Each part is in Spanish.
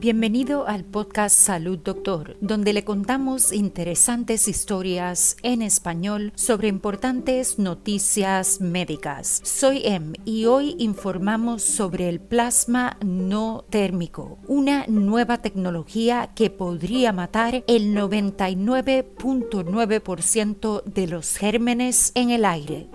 Bienvenido al podcast Salud Doctor, donde le contamos interesantes historias en español sobre importantes noticias médicas. Soy Em y hoy informamos sobre el plasma no térmico, una nueva tecnología que podría matar el 99.9% de los gérmenes en el aire.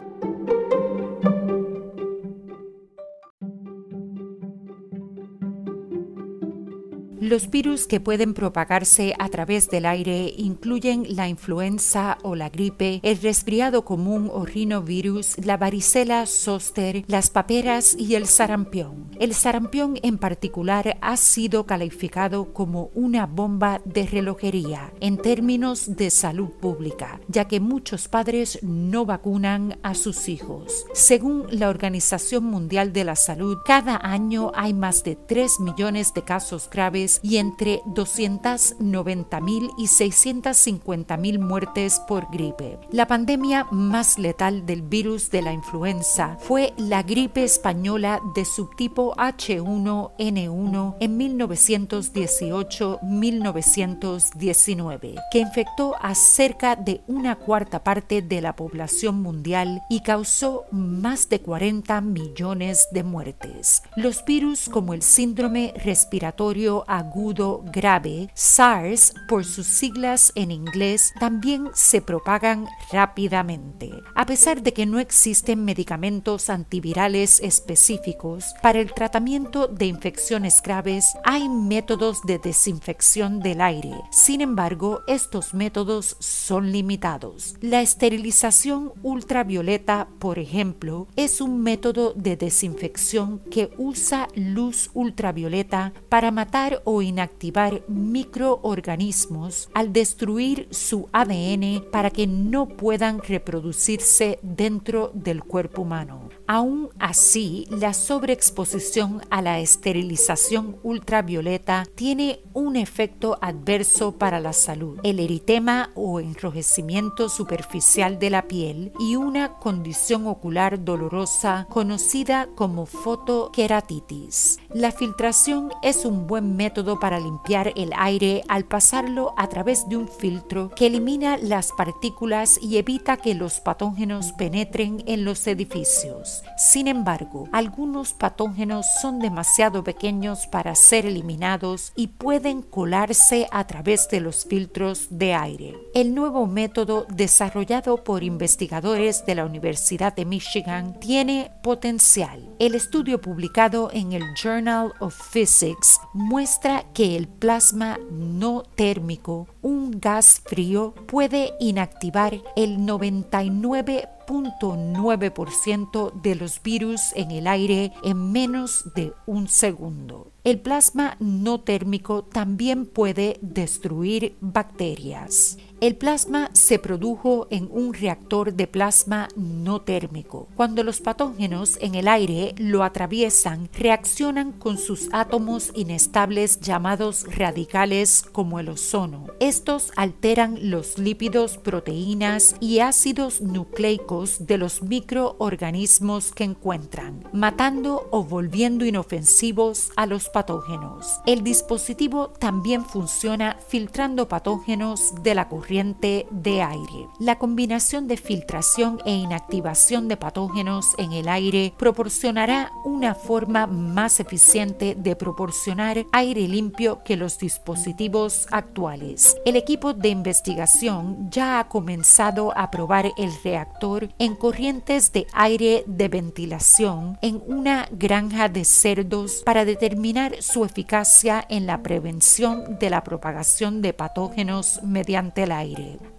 Los virus que pueden propagarse a través del aire incluyen la influenza o la gripe, el resfriado común o rinovirus, la varicela zoster, las paperas y el sarampión. El sarampión en particular ha sido calificado como una bomba de relojería en términos de salud pública, ya que muchos padres no vacunan a sus hijos. Según la Organización Mundial de la Salud, cada año hay más de 3 millones de casos graves y entre 290.000 y 650.000 muertes por gripe. La pandemia más letal del virus de la influenza fue la gripe española de subtipo H1N1 en 1918-1919, que infectó a cerca de una cuarta parte de la población mundial y causó más de 40 millones de muertes. Los virus como el síndrome respiratorio agudo grave, SARS por sus siglas en inglés, también se propagan rápidamente. A pesar de que no existen medicamentos antivirales específicos para el tratamiento de infecciones graves, hay métodos de desinfección del aire. Sin embargo, estos métodos son limitados. La esterilización ultravioleta, por ejemplo, es un método de desinfección que usa luz ultravioleta para matar o inactivar microorganismos al destruir su ADN para que no puedan reproducirse dentro del cuerpo humano. Aún así, la sobreexposición a la esterilización ultravioleta tiene un efecto adverso para la salud, el eritema o enrojecimiento superficial de la piel y una condición ocular dolorosa conocida como fotoqueratitis. La filtración es un buen método para limpiar el aire al pasarlo a través de un filtro que elimina las partículas y evita que los patógenos penetren en los edificios. Sin embargo, algunos patógenos son demasiado pequeños para ser eliminados y pueden colarse a través de los filtros de aire. El nuevo método desarrollado por investigadores de la Universidad de Michigan tiene potencial. El estudio publicado en el Journal of Physics muestra que el plasma no térmico, un gas frío, puede inactivar el 99 0.9% de los virus en el aire en menos de un segundo. El plasma no térmico también puede destruir bacterias. El plasma se produjo en un reactor de plasma no térmico. Cuando los patógenos en el aire lo atraviesan, reaccionan con sus átomos inestables llamados radicales como el ozono. Estos alteran los lípidos, proteínas y ácidos nucleicos de los microorganismos que encuentran, matando o volviendo inofensivos a los patógenos. El dispositivo también funciona filtrando patógenos de la corriente de aire. La combinación de filtración e inactivación de patógenos en el aire proporcionará una forma más eficiente de proporcionar aire limpio que los dispositivos actuales. El equipo de investigación ya ha comenzado a probar el reactor en corrientes de aire de ventilación en una granja de cerdos para determinar su eficacia en la prevención de la propagación de patógenos mediante la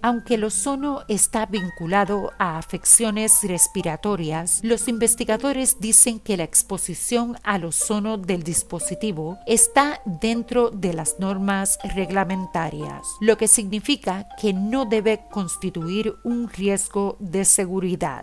aunque el ozono está vinculado a afecciones respiratorias, los investigadores dicen que la exposición al ozono del dispositivo está dentro de las normas reglamentarias, lo que significa que no debe constituir un riesgo de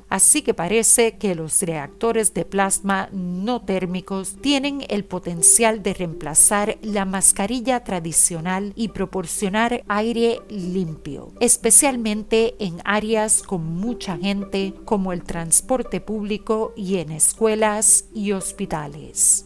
Así que parece que los reactores de plasma no térmicos tienen el potencial de reemplazar la mascarilla tradicional y proporcionar aire limpio especialmente en áreas con mucha gente como el transporte público y en escuelas y hospitales.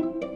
thank you